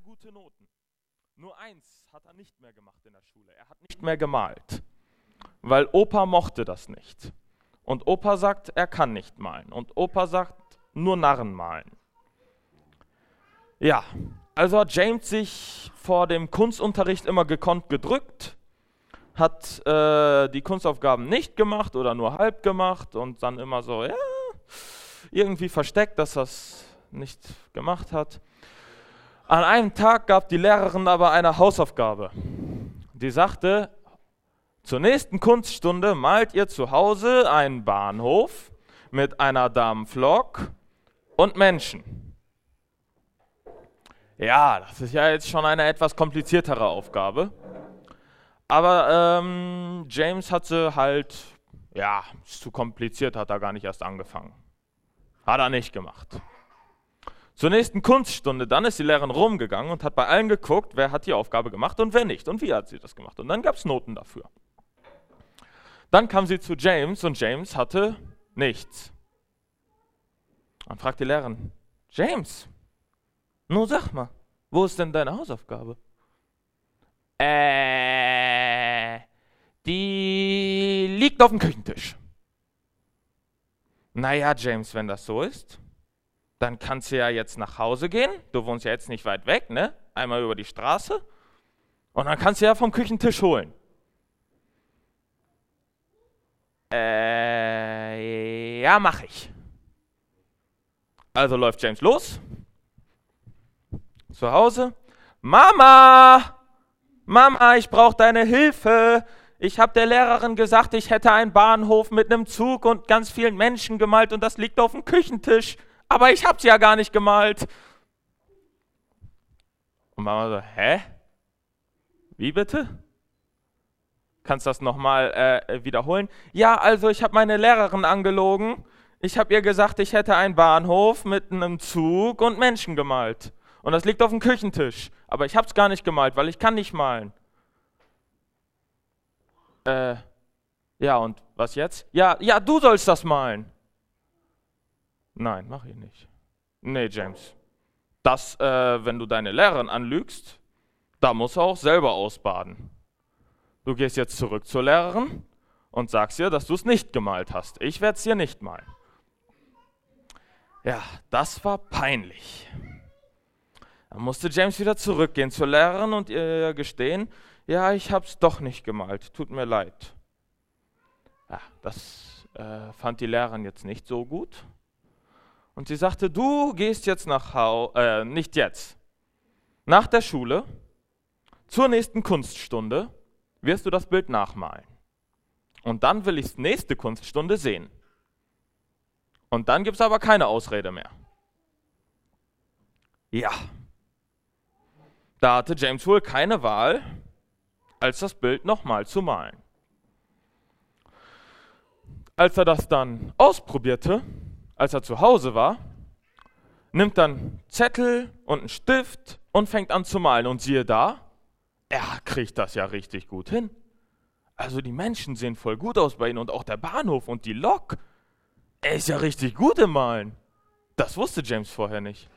gute Noten. Nur eins hat er nicht mehr gemacht in der Schule. Er hat nicht mehr gemalt, weil Opa mochte das nicht. Und Opa sagt, er kann nicht malen. Und Opa sagt, nur Narren malen. Ja, also hat James sich vor dem Kunstunterricht immer gekonnt gedrückt, hat äh, die Kunstaufgaben nicht gemacht oder nur halb gemacht und dann immer so, ja, irgendwie versteckt, dass er es nicht gemacht hat. An einem Tag gab die Lehrerin aber eine Hausaufgabe. Die sagte, zur nächsten Kunststunde malt ihr zu Hause einen Bahnhof mit einer Damenflok und Menschen. Ja, das ist ja jetzt schon eine etwas kompliziertere Aufgabe. Aber ähm, James hatte halt, ja, ist zu kompliziert, hat er gar nicht erst angefangen. Hat er nicht gemacht. Zur nächsten Kunststunde, dann ist die Lehrerin rumgegangen und hat bei allen geguckt, wer hat die Aufgabe gemacht und wer nicht und wie hat sie das gemacht. Und dann gab es Noten dafür. Dann kam sie zu James und James hatte nichts. Dann fragt die Lehrerin, James, nun sag mal, wo ist denn deine Hausaufgabe? Äh, die liegt auf dem Küchentisch. Naja, James, wenn das so ist, dann kannst du ja jetzt nach Hause gehen. Du wohnst ja jetzt nicht weit weg, ne? Einmal über die Straße. Und dann kannst du ja vom Küchentisch holen. Äh, ja, mach ich. Also läuft James los. Zu Hause. Mama! Mama, ich brauche deine Hilfe. Ich habe der Lehrerin gesagt, ich hätte einen Bahnhof mit einem Zug und ganz vielen Menschen gemalt und das liegt auf dem Küchentisch. Aber ich habe sie ja gar nicht gemalt. Und Mama so, hä? Wie bitte? Kannst das nochmal äh, wiederholen? Ja, also ich habe meine Lehrerin angelogen. Ich habe ihr gesagt, ich hätte einen Bahnhof mit einem Zug und Menschen gemalt. Und das liegt auf dem Küchentisch. Aber ich habe es gar nicht gemalt, weil ich kann nicht malen. Äh, ja, und was jetzt? Ja, ja, du sollst das malen. Nein, mach ich nicht. Nee, James. Das, äh, wenn du deine Lehrerin anlügst, da musst du auch selber ausbaden. Du gehst jetzt zurück zur Lehrerin und sagst ihr, dass du es nicht gemalt hast. Ich werde es dir nicht malen. Ja, das war peinlich. Dann musste James wieder zurückgehen zur Lehrerin und ihr gestehen, ja, ich habe es doch nicht gemalt, tut mir leid. Ja, das äh, fand die Lehrerin jetzt nicht so gut. Und sie sagte, du gehst jetzt nach Hause, äh, nicht jetzt, nach der Schule, zur nächsten Kunststunde wirst du das Bild nachmalen. Und dann will ich es nächste Kunststunde sehen. Und dann gibt es aber keine Ausrede mehr. Ja. Da hatte James wohl keine Wahl, als das Bild nochmal zu malen. Als er das dann ausprobierte, als er zu Hause war, nimmt dann Zettel und einen Stift und fängt an zu malen. Und siehe da, er kriegt das ja richtig gut hin. Also die Menschen sehen voll gut aus bei ihm und auch der Bahnhof und die Lok. Er ist ja richtig gut im Malen. Das wusste James vorher nicht.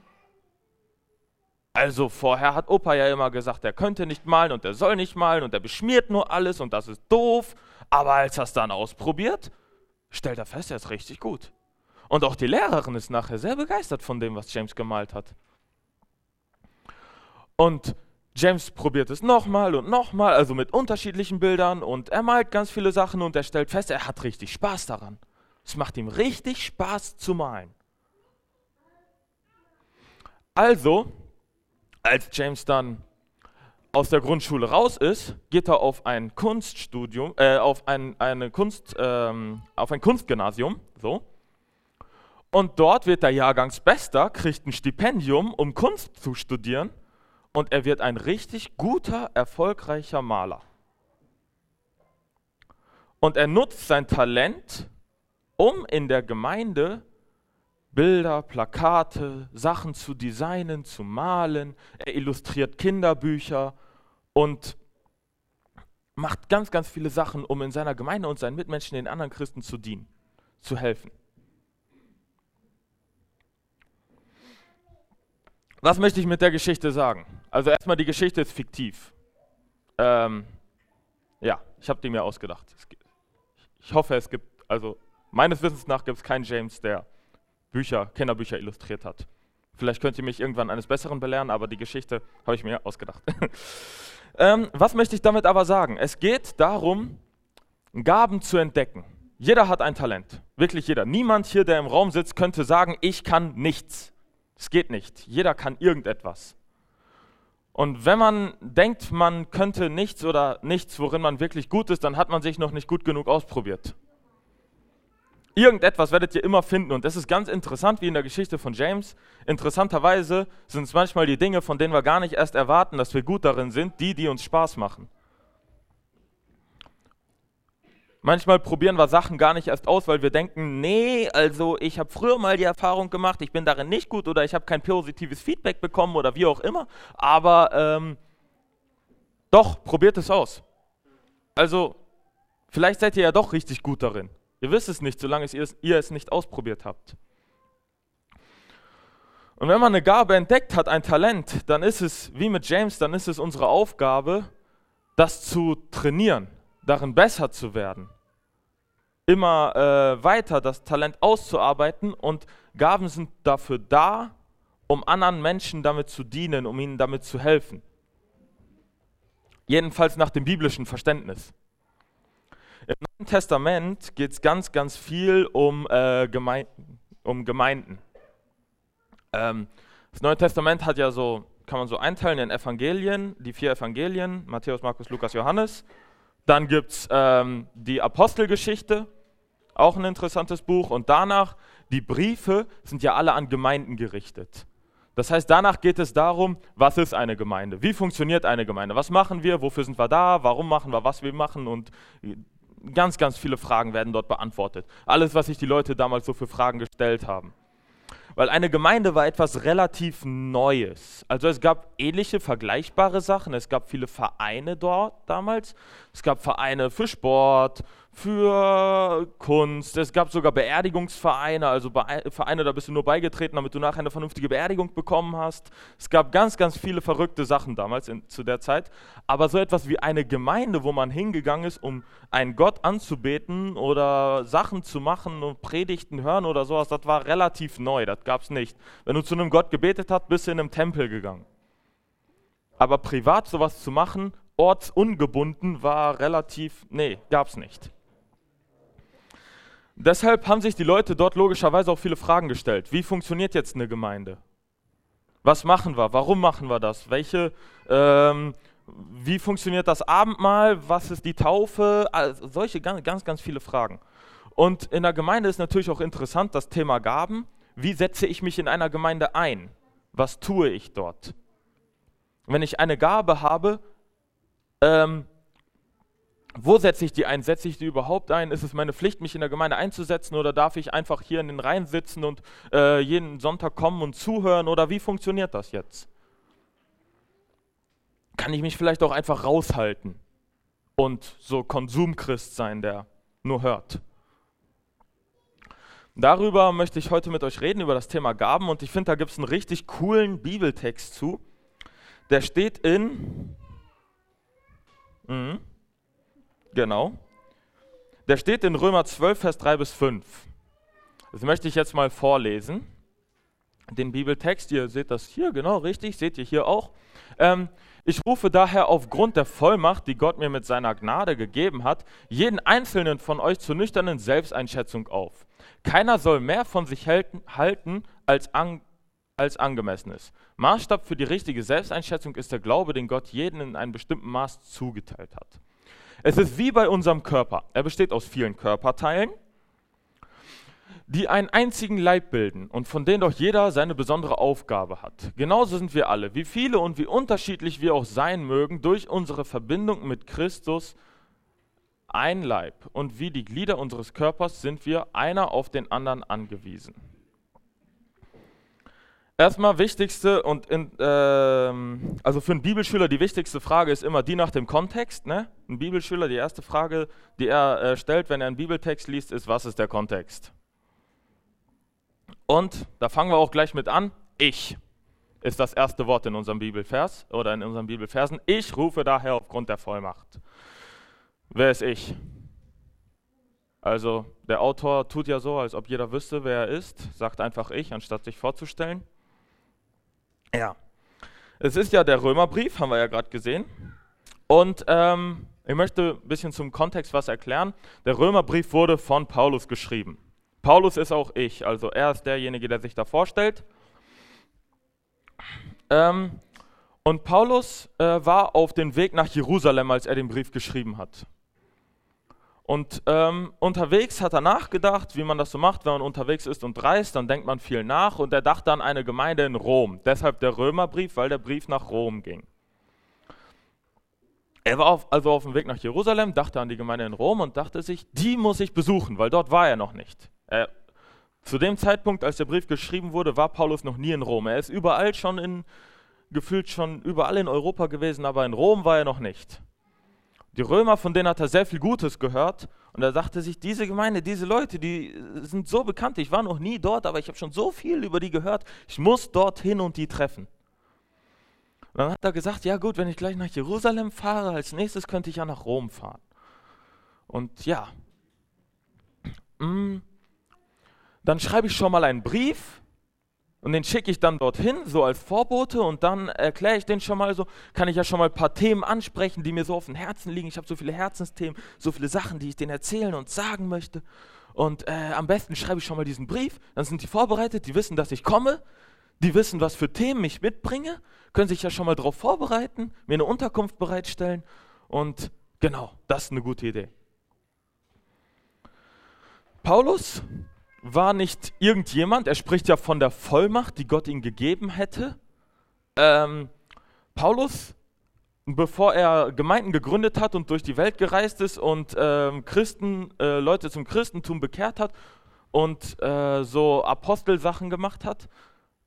Also vorher hat Opa ja immer gesagt, er könnte nicht malen und er soll nicht malen und er beschmiert nur alles und das ist doof. Aber als er es dann ausprobiert, stellt er fest, er ist richtig gut. Und auch die Lehrerin ist nachher sehr begeistert von dem, was James gemalt hat. Und James probiert es nochmal und nochmal, also mit unterschiedlichen Bildern und er malt ganz viele Sachen und er stellt fest, er hat richtig Spaß daran. Es macht ihm richtig Spaß zu malen. Also als James dann aus der Grundschule raus ist, geht er auf ein Kunststudium, äh, auf ein, eine Kunst, ähm, auf ein Kunstgymnasium, so. Und dort wird er Jahrgangsbester, kriegt ein Stipendium, um Kunst zu studieren, und er wird ein richtig guter, erfolgreicher Maler. Und er nutzt sein Talent, um in der Gemeinde Bilder, Plakate, Sachen zu designen, zu malen. Er illustriert Kinderbücher und macht ganz, ganz viele Sachen, um in seiner Gemeinde und seinen Mitmenschen, den anderen Christen zu dienen, zu helfen. Was möchte ich mit der Geschichte sagen? Also erstmal die Geschichte ist fiktiv. Ähm, ja, ich habe die mir ausgedacht. Ich hoffe, es gibt, also meines Wissens nach gibt es keinen James, der Bücher, Kinderbücher illustriert hat. Vielleicht könnt ihr mich irgendwann eines Besseren belehren, aber die Geschichte habe ich mir ausgedacht. ähm, was möchte ich damit aber sagen? Es geht darum, Gaben zu entdecken. Jeder hat ein Talent, wirklich jeder. Niemand hier, der im Raum sitzt, könnte sagen, ich kann nichts. Es geht nicht. Jeder kann irgendetwas. Und wenn man denkt, man könnte nichts oder nichts, worin man wirklich gut ist, dann hat man sich noch nicht gut genug ausprobiert. Irgendetwas werdet ihr immer finden und das ist ganz interessant, wie in der Geschichte von James. Interessanterweise sind es manchmal die Dinge, von denen wir gar nicht erst erwarten, dass wir gut darin sind, die, die uns Spaß machen. Manchmal probieren wir Sachen gar nicht erst aus, weil wir denken, nee, also ich habe früher mal die Erfahrung gemacht, ich bin darin nicht gut oder ich habe kein positives Feedback bekommen oder wie auch immer. Aber ähm, doch, probiert es aus. Also vielleicht seid ihr ja doch richtig gut darin. Ihr wisst es nicht, solange ihr es, ihr es nicht ausprobiert habt. Und wenn man eine Gabe entdeckt hat, ein Talent, dann ist es, wie mit James, dann ist es unsere Aufgabe, das zu trainieren, darin besser zu werden, immer äh, weiter das Talent auszuarbeiten und Gaben sind dafür da, um anderen Menschen damit zu dienen, um ihnen damit zu helfen. Jedenfalls nach dem biblischen Verständnis. Im Neuen Testament geht es ganz, ganz viel um, äh, Geme um Gemeinden. Ähm, das Neue Testament hat ja so, kann man so einteilen in Evangelien, die vier Evangelien, Matthäus, Markus, Lukas, Johannes. Dann gibt es ähm, die Apostelgeschichte, auch ein interessantes Buch. Und danach, die Briefe sind ja alle an Gemeinden gerichtet. Das heißt, danach geht es darum, was ist eine Gemeinde? Wie funktioniert eine Gemeinde? Was machen wir? Wofür sind wir da? Warum machen wir, was wir machen? Und ganz, ganz viele Fragen werden dort beantwortet. Alles, was sich die Leute damals so für Fragen gestellt haben. Weil eine Gemeinde war etwas relativ Neues. Also es gab ähnliche, vergleichbare Sachen. Es gab viele Vereine dort damals. Es gab Vereine für Sport, für Kunst. Es gab sogar Beerdigungsvereine, also Vereine, da bist du nur beigetreten, damit du nachher eine vernünftige Beerdigung bekommen hast. Es gab ganz, ganz viele verrückte Sachen damals in, zu der Zeit. Aber so etwas wie eine Gemeinde, wo man hingegangen ist, um einen Gott anzubeten oder Sachen zu machen und Predigten hören oder sowas, das war relativ neu. Das gab es nicht. Wenn du zu einem Gott gebetet hast, bist du in einem Tempel gegangen. Aber privat sowas zu machen, ortsungebunden, war relativ, nee, gab es nicht. Deshalb haben sich die Leute dort logischerweise auch viele Fragen gestellt. Wie funktioniert jetzt eine Gemeinde? Was machen wir? Warum machen wir das? Welche, ähm, wie funktioniert das Abendmahl? Was ist die Taufe? Also solche ganz, ganz, ganz viele Fragen. Und in der Gemeinde ist natürlich auch interessant das Thema Gaben. Wie setze ich mich in einer Gemeinde ein? Was tue ich dort? Wenn ich eine Gabe habe, ähm, wo setze ich die ein? Setze ich die überhaupt ein? Ist es meine Pflicht, mich in der Gemeinde einzusetzen oder darf ich einfach hier in den Reihen sitzen und äh, jeden Sonntag kommen und zuhören oder wie funktioniert das jetzt? Kann ich mich vielleicht auch einfach raushalten und so Konsumchrist sein, der nur hört? Darüber möchte ich heute mit euch reden, über das Thema Gaben und ich finde, da gibt es einen richtig coolen Bibeltext zu. Der steht in... Mh, Genau. Der steht in Römer 12, Vers 3 bis 5. Das möchte ich jetzt mal vorlesen. Den Bibeltext, ihr seht das hier, genau richtig, seht ihr hier auch. Ähm, ich rufe daher aufgrund der Vollmacht, die Gott mir mit seiner Gnade gegeben hat, jeden einzelnen von euch zur nüchternen Selbsteinschätzung auf. Keiner soll mehr von sich halten, als, an, als angemessen ist. Maßstab für die richtige Selbsteinschätzung ist der Glaube, den Gott jeden in einem bestimmten Maß zugeteilt hat. Es ist wie bei unserem Körper. Er besteht aus vielen Körperteilen, die einen einzigen Leib bilden und von denen doch jeder seine besondere Aufgabe hat. Genauso sind wir alle, wie viele und wie unterschiedlich wir auch sein mögen, durch unsere Verbindung mit Christus ein Leib. Und wie die Glieder unseres Körpers sind wir einer auf den anderen angewiesen. Erstmal wichtigste und in, ähm, also für einen Bibelschüler die wichtigste Frage ist immer die nach dem Kontext. Ne? Ein Bibelschüler, die erste Frage, die er äh, stellt, wenn er einen Bibeltext liest, ist, was ist der Kontext? Und da fangen wir auch gleich mit an, ich. ist das erste Wort in unserem Bibelvers oder in unseren Bibelversen. Ich rufe daher aufgrund der Vollmacht. Wer ist ich? Also der Autor tut ja so, als ob jeder wüsste, wer er ist, sagt einfach ich, anstatt sich vorzustellen. Ja, es ist ja der Römerbrief, haben wir ja gerade gesehen. Und ähm, ich möchte ein bisschen zum Kontext was erklären. Der Römerbrief wurde von Paulus geschrieben. Paulus ist auch ich, also er ist derjenige, der sich da vorstellt. Ähm, und Paulus äh, war auf dem Weg nach Jerusalem, als er den Brief geschrieben hat. Und ähm, unterwegs hat er nachgedacht, wie man das so macht, wenn man unterwegs ist und reist, dann denkt man viel nach und er dachte an eine Gemeinde in Rom. Deshalb der Römerbrief, weil der Brief nach Rom ging. Er war auf, also auf dem Weg nach Jerusalem, dachte an die Gemeinde in Rom und dachte sich, die muss ich besuchen, weil dort war er noch nicht. Er, zu dem Zeitpunkt, als der Brief geschrieben wurde, war Paulus noch nie in Rom. Er ist überall schon in, gefühlt schon überall in Europa gewesen, aber in Rom war er noch nicht. Die Römer, von denen hat er sehr viel Gutes gehört. Und er dachte sich, diese Gemeinde, diese Leute, die sind so bekannt. Ich war noch nie dort, aber ich habe schon so viel über die gehört. Ich muss dorthin und die treffen. Und dann hat er gesagt, ja gut, wenn ich gleich nach Jerusalem fahre, als nächstes könnte ich ja nach Rom fahren. Und ja, mm, dann schreibe ich schon mal einen Brief und den schicke ich dann dorthin, so als Vorbote, und dann erkläre ich den schon mal so, kann ich ja schon mal ein paar Themen ansprechen, die mir so auf dem Herzen liegen. Ich habe so viele Herzensthemen, so viele Sachen, die ich denen erzählen und sagen möchte. Und äh, am besten schreibe ich schon mal diesen Brief, dann sind die vorbereitet, die wissen, dass ich komme, die wissen, was für Themen ich mitbringe, können sich ja schon mal darauf vorbereiten, mir eine Unterkunft bereitstellen. Und genau, das ist eine gute Idee. Paulus war nicht irgendjemand, er spricht ja von der Vollmacht, die Gott ihm gegeben hätte. Ähm, Paulus, bevor er Gemeinden gegründet hat und durch die Welt gereist ist und ähm, Christen, äh, Leute zum Christentum bekehrt hat und äh, so Apostelsachen gemacht hat,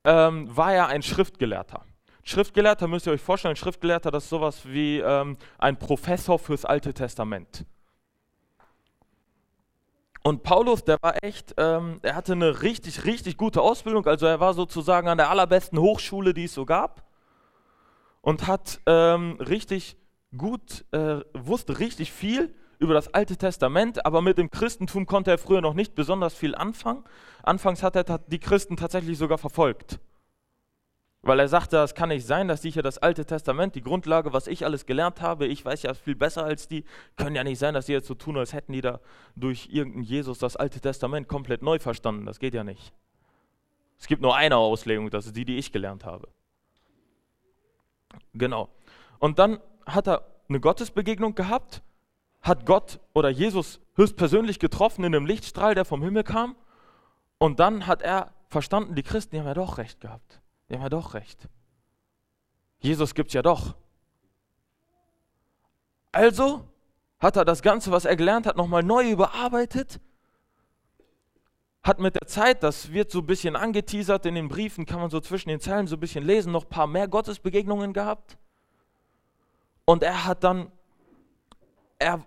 ähm, war er ein Schriftgelehrter. Schriftgelehrter müsst ihr euch vorstellen, Schriftgelehrter, das ist sowas wie ähm, ein Professor fürs Alte Testament. Und Paulus, der war echt, ähm, er hatte eine richtig, richtig gute Ausbildung. Also er war sozusagen an der allerbesten Hochschule, die es so gab. Und hat ähm, richtig gut, äh, wusste richtig viel über das Alte Testament, aber mit dem Christentum konnte er früher noch nicht besonders viel anfangen. Anfangs hat er die Christen tatsächlich sogar verfolgt. Weil er sagte, es kann nicht sein, dass die hier das Alte Testament, die Grundlage, was ich alles gelernt habe, ich weiß ja viel besser als die, können ja nicht sein, dass die jetzt so tun, als hätten die da durch irgendeinen Jesus das Alte Testament komplett neu verstanden. Das geht ja nicht. Es gibt nur eine Auslegung, das ist die, die ich gelernt habe. Genau. Und dann hat er eine Gottesbegegnung gehabt, hat Gott oder Jesus höchstpersönlich getroffen in einem Lichtstrahl, der vom Himmel kam. Und dann hat er verstanden, die Christen, die haben ja doch recht gehabt. Die haben ja doch recht. Jesus gibt ja doch. Also hat er das Ganze, was er gelernt hat, nochmal neu überarbeitet. Hat mit der Zeit, das wird so ein bisschen angeteasert in den Briefen, kann man so zwischen den Zeilen so ein bisschen lesen, noch ein paar mehr Gottesbegegnungen gehabt. Und er hat dann, er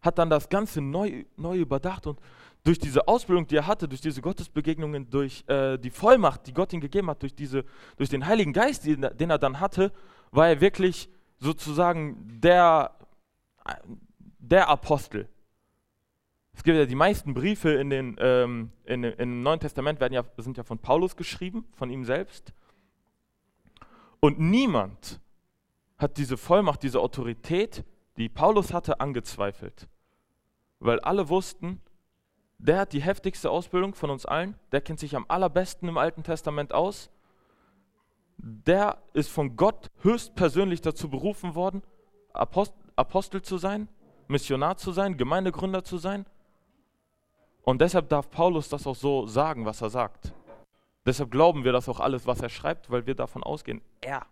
hat dann das Ganze neu, neu überdacht und durch diese Ausbildung, die er hatte, durch diese Gottesbegegnungen, durch äh, die Vollmacht, die Gott ihm gegeben hat, durch, diese, durch den Heiligen Geist, den, den er dann hatte, war er wirklich sozusagen der, der Apostel. Es gibt ja die meisten Briefe in den, ähm, in, in, im Neuen Testament werden ja, sind ja von Paulus geschrieben, von ihm selbst. Und niemand hat diese Vollmacht, diese Autorität, die Paulus hatte, angezweifelt. Weil alle wussten, der hat die heftigste Ausbildung von uns allen, der kennt sich am allerbesten im Alten Testament aus, der ist von Gott höchstpersönlich dazu berufen worden, Apostel zu sein, Missionar zu sein, Gemeindegründer zu sein. Und deshalb darf Paulus das auch so sagen, was er sagt. Deshalb glauben wir das auch alles, was er schreibt, weil wir davon ausgehen, er,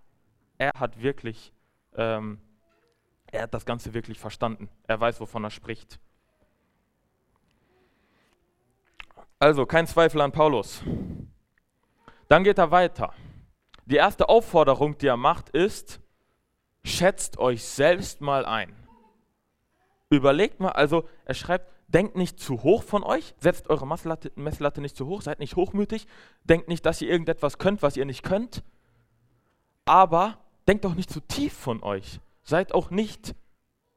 er hat wirklich, ähm, er hat das Ganze wirklich verstanden. Er weiß, wovon er spricht. Also kein Zweifel an Paulus. Dann geht er weiter. Die erste Aufforderung, die er macht, ist, schätzt euch selbst mal ein. Überlegt mal, also er schreibt, denkt nicht zu hoch von euch, setzt eure Messlatte, Messlatte nicht zu hoch, seid nicht hochmütig, denkt nicht, dass ihr irgendetwas könnt, was ihr nicht könnt. Aber denkt doch nicht zu tief von euch. Seid auch nicht,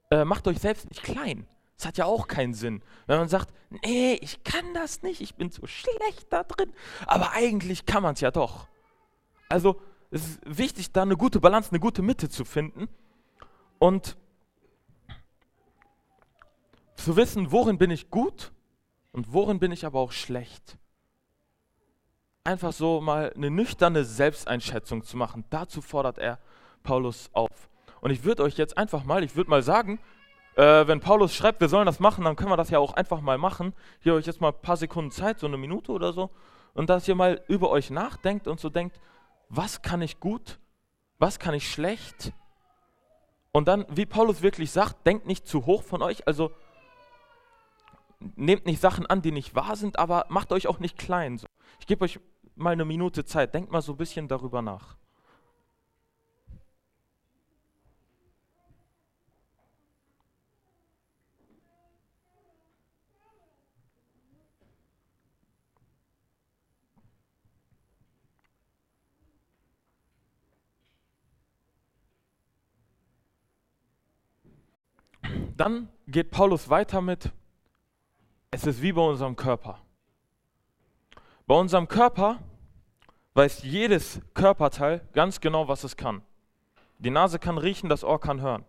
äh, macht euch selbst nicht klein. Das hat ja auch keinen Sinn. Wenn man sagt, nee, ich kann das nicht, ich bin so schlecht da drin, aber eigentlich kann man es ja doch. Also es ist wichtig, da eine gute Balance, eine gute Mitte zu finden und zu wissen, worin bin ich gut und worin bin ich aber auch schlecht. Einfach so mal eine nüchterne Selbsteinschätzung zu machen. Dazu fordert er Paulus auf. Und ich würde euch jetzt einfach mal, ich würde mal sagen, äh, wenn Paulus schreibt, wir sollen das machen, dann können wir das ja auch einfach mal machen. Hier euch jetzt mal ein paar Sekunden Zeit, so eine Minute oder so, und dass ihr mal über euch nachdenkt und so denkt, was kann ich gut, was kann ich schlecht? Und dann, wie Paulus wirklich sagt, denkt nicht zu hoch von euch, also nehmt nicht Sachen an, die nicht wahr sind, aber macht euch auch nicht klein. Ich gebe euch mal eine Minute Zeit, denkt mal so ein bisschen darüber nach. Dann geht Paulus weiter mit, es ist wie bei unserem Körper. Bei unserem Körper weiß jedes Körperteil ganz genau, was es kann. Die Nase kann riechen, das Ohr kann hören.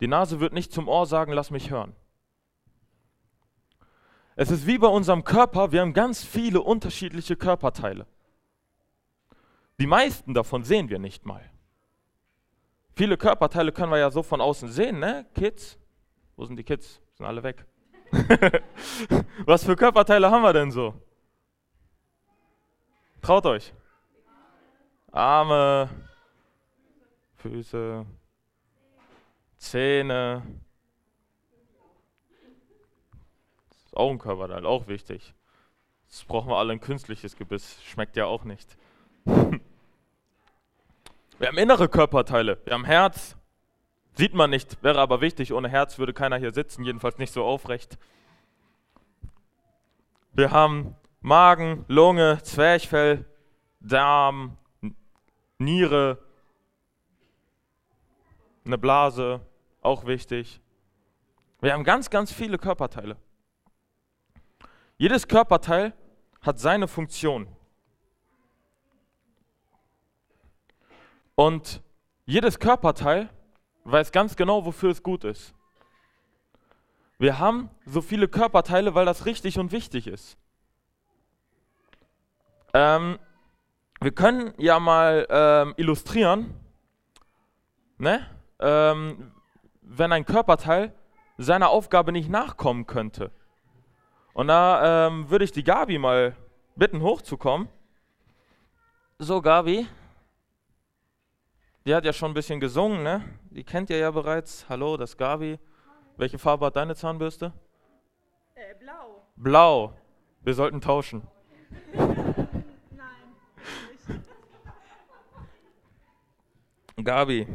Die Nase wird nicht zum Ohr sagen, lass mich hören. Es ist wie bei unserem Körper, wir haben ganz viele unterschiedliche Körperteile. Die meisten davon sehen wir nicht mal. Viele Körperteile können wir ja so von außen sehen, ne? Kids? Wo sind die Kids? Sind alle weg. Was für Körperteile haben wir denn so? Traut euch. Arme, Füße, Zähne. Das ist auch ein Körperteil, auch wichtig. Das brauchen wir alle ein künstliches Gebiss. Schmeckt ja auch nicht. Wir haben innere Körperteile. Wir haben Herz. Sieht man nicht, wäre aber wichtig. Ohne Herz würde keiner hier sitzen, jedenfalls nicht so aufrecht. Wir haben Magen, Lunge, Zwerchfell, Darm, Niere, eine Blase, auch wichtig. Wir haben ganz, ganz viele Körperteile. Jedes Körperteil hat seine Funktion. Und jedes Körperteil weiß ganz genau, wofür es gut ist. Wir haben so viele Körperteile, weil das richtig und wichtig ist. Ähm, wir können ja mal ähm, illustrieren, ne? Ähm, wenn ein Körperteil seiner Aufgabe nicht nachkommen könnte. Und da ähm, würde ich die Gabi mal bitten, hochzukommen. So, Gabi. Die hat ja schon ein bisschen gesungen, ne? Die kennt ihr ja bereits. Hallo, das ist Gabi. Welche Farbe hat deine Zahnbürste? Äh, blau. Blau. Wir sollten tauschen. Nein. Gabi,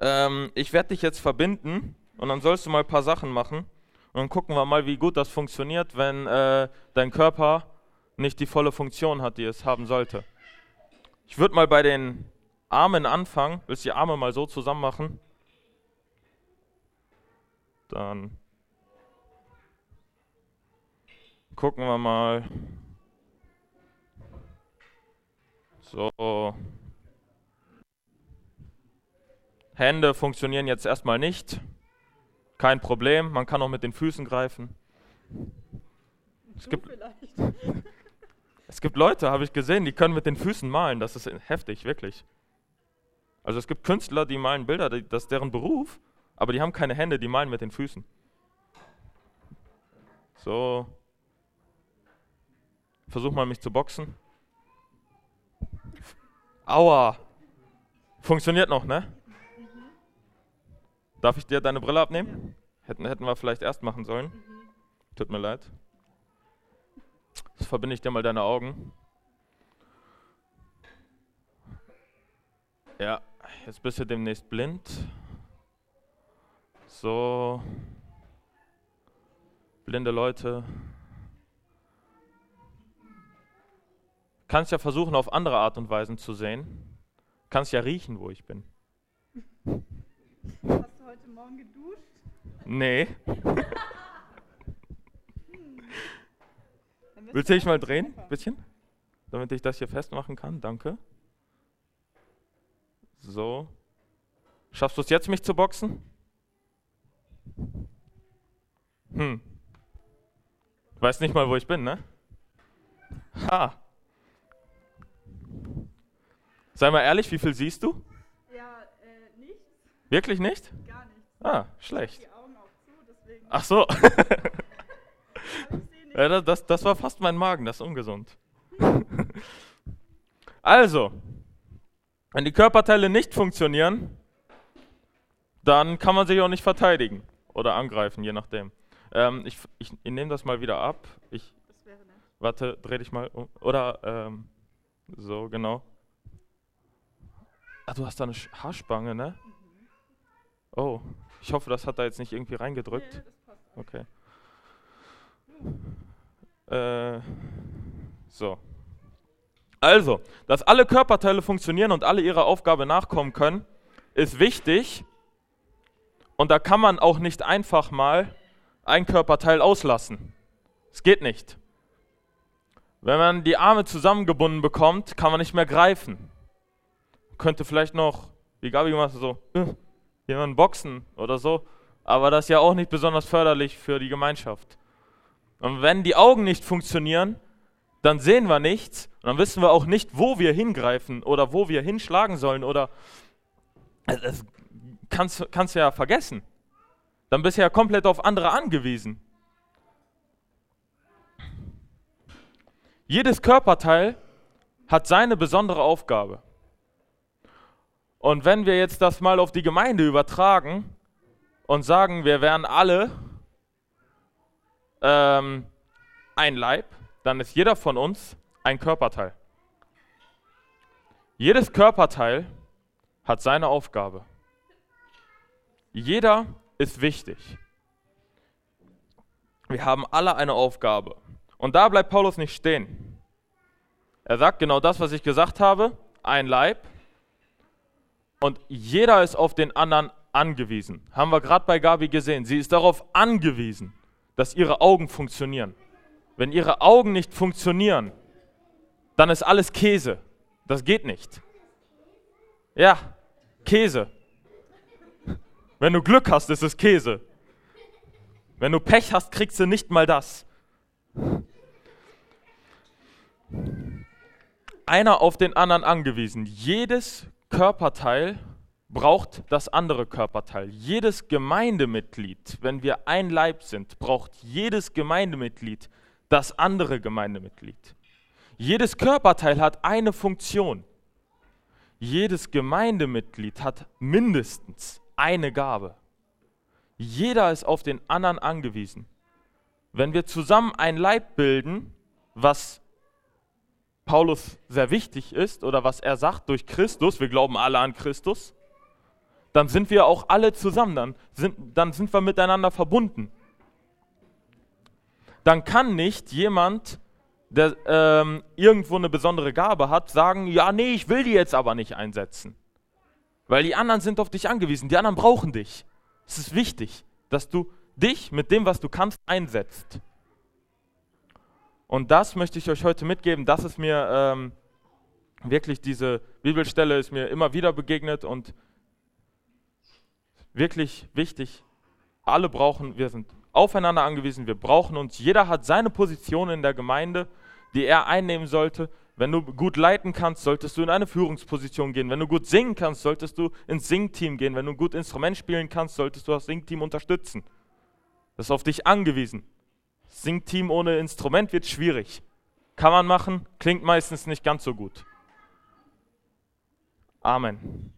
ähm, ich werde dich jetzt verbinden und dann sollst du mal ein paar Sachen machen. Und dann gucken wir mal, wie gut das funktioniert, wenn äh, dein Körper nicht die volle Funktion hat, die es haben sollte. Ich würde mal bei den Armen anfangen. Willst du die Arme mal so zusammen machen? Dann gucken wir mal. So. Hände funktionieren jetzt erstmal nicht. Kein Problem, man kann auch mit den Füßen greifen. Es gibt, es gibt Leute, habe ich gesehen, die können mit den Füßen malen. Das ist heftig, wirklich. Also es gibt Künstler, die malen Bilder, das ist deren Beruf, aber die haben keine Hände, die malen mit den Füßen. So. Versuch mal mich zu boxen. Aua. Funktioniert noch, ne? Darf ich dir deine Brille abnehmen? Hätten, hätten wir vielleicht erst machen sollen. Tut mir leid. Jetzt verbinde ich dir mal deine Augen. Ja, jetzt bist du demnächst blind. So. Blinde Leute. Kannst ja versuchen, auf andere Art und Weisen zu sehen. Kannst ja riechen, wo ich bin. Hast du heute Morgen geduscht? Nee. Willst du dich mal drehen? super. Bisschen? Damit ich das hier festmachen kann. Danke. So. Schaffst du es jetzt, mich zu boxen? Hm. Du weißt nicht mal, wo ich bin, ne? Ha. Sei mal ehrlich, wie viel siehst du? Ja, äh, nichts, Wirklich nicht? gar nichts. Ah, schlecht. Die Augen auch zu, deswegen. Ach so. Ja, das, das war fast mein Magen, das ist ungesund. also, wenn die Körperteile nicht funktionieren, dann kann man sich auch nicht verteidigen oder angreifen, je nachdem. Ähm, ich ich, ich nehme das mal wieder ab. Ich, warte, dreh dich mal um. Oder, ähm, so, genau. Ah, du hast da eine Haarspange, ne? Oh, ich hoffe, das hat da jetzt nicht irgendwie reingedrückt. Okay. Äh, so. Also, dass alle Körperteile funktionieren und alle ihrer Aufgabe nachkommen können, ist wichtig. Und da kann man auch nicht einfach mal ein Körperteil auslassen. Es geht nicht. Wenn man die Arme zusammengebunden bekommt, kann man nicht mehr greifen. Könnte vielleicht noch, wie Gabi gemacht hat, so äh, jemanden boxen oder so. Aber das ist ja auch nicht besonders förderlich für die Gemeinschaft. Und wenn die Augen nicht funktionieren, dann sehen wir nichts und dann wissen wir auch nicht, wo wir hingreifen oder wo wir hinschlagen sollen oder das das kannst, kannst du ja vergessen. Dann bist du ja komplett auf andere angewiesen. Jedes Körperteil hat seine besondere Aufgabe. Und wenn wir jetzt das mal auf die Gemeinde übertragen und sagen, wir wären alle ähm, ein Leib, dann ist jeder von uns ein Körperteil. Jedes Körperteil hat seine Aufgabe. Jeder ist wichtig. Wir haben alle eine Aufgabe. Und da bleibt Paulus nicht stehen. Er sagt genau das, was ich gesagt habe, ein Leib. Und jeder ist auf den anderen angewiesen. Haben wir gerade bei Gabi gesehen. Sie ist darauf angewiesen, dass ihre Augen funktionieren. Wenn ihre Augen nicht funktionieren, dann ist alles Käse. Das geht nicht. Ja, Käse. Wenn du Glück hast, ist es Käse. Wenn du Pech hast, kriegst du nicht mal das. Einer auf den anderen angewiesen. Jedes Körperteil braucht das andere Körperteil. Jedes Gemeindemitglied, wenn wir ein Leib sind, braucht jedes Gemeindemitglied das andere Gemeindemitglied. Jedes Körperteil hat eine Funktion. Jedes Gemeindemitglied hat mindestens eine Gabe. Jeder ist auf den anderen angewiesen. Wenn wir zusammen ein Leib bilden, was Paulus sehr wichtig ist oder was er sagt durch Christus, wir glauben alle an Christus, dann sind wir auch alle zusammen, dann sind, dann sind wir miteinander verbunden. Dann kann nicht jemand, der ähm, irgendwo eine besondere Gabe hat, sagen, ja, nee, ich will die jetzt aber nicht einsetzen. Weil die anderen sind auf dich angewiesen, die anderen brauchen dich. Es ist wichtig, dass du dich mit dem, was du kannst, einsetzt. Und das möchte ich euch heute mitgeben. Das ist mir ähm, wirklich, diese Bibelstelle ist mir immer wieder begegnet und wirklich wichtig. Alle brauchen, wir sind aufeinander angewiesen, wir brauchen uns. Jeder hat seine Position in der Gemeinde, die er einnehmen sollte. Wenn du gut leiten kannst, solltest du in eine Führungsposition gehen. Wenn du gut singen kannst, solltest du ins Singteam gehen. Wenn du gut Instrument spielen kannst, solltest du das Singteam unterstützen. Das ist auf dich angewiesen. Singteam ohne Instrument wird schwierig. Kann man machen, klingt meistens nicht ganz so gut. Amen.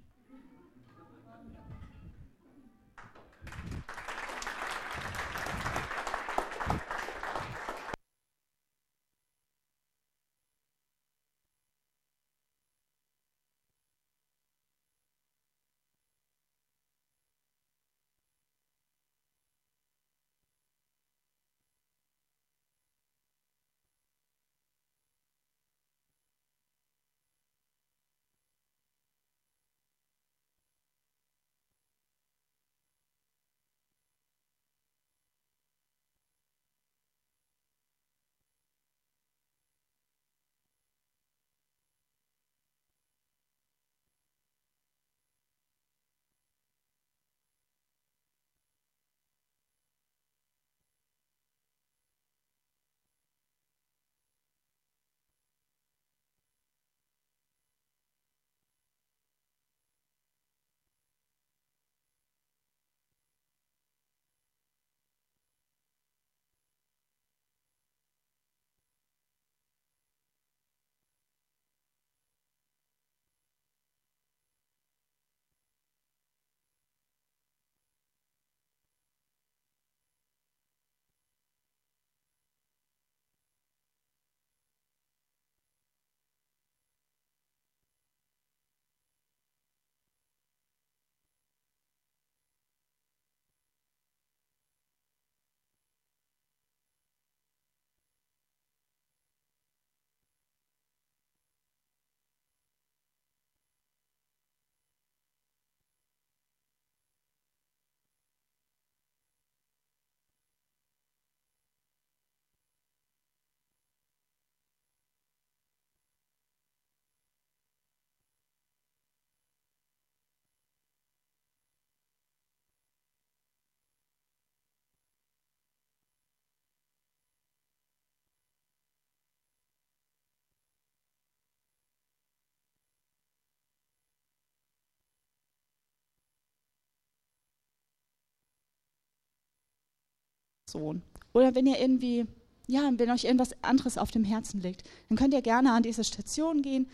Person. Oder wenn ihr irgendwie, ja, wenn euch irgendwas anderes auf dem Herzen liegt, dann könnt ihr gerne an diese Station gehen,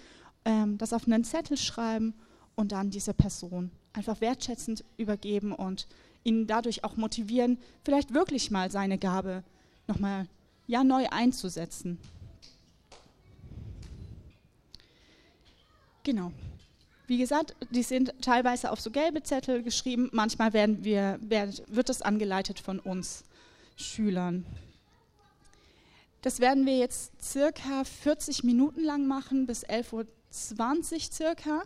ähm, das auf einen Zettel schreiben und dann dieser Person einfach wertschätzend übergeben und ihn dadurch auch motivieren, vielleicht wirklich mal seine Gabe nochmal ja, neu einzusetzen. Genau. Wie gesagt, die sind teilweise auf so gelbe Zettel geschrieben, manchmal werden wir, wird das angeleitet von uns Schülern. Das werden wir jetzt circa 40 Minuten lang machen, bis 11.20 Uhr circa.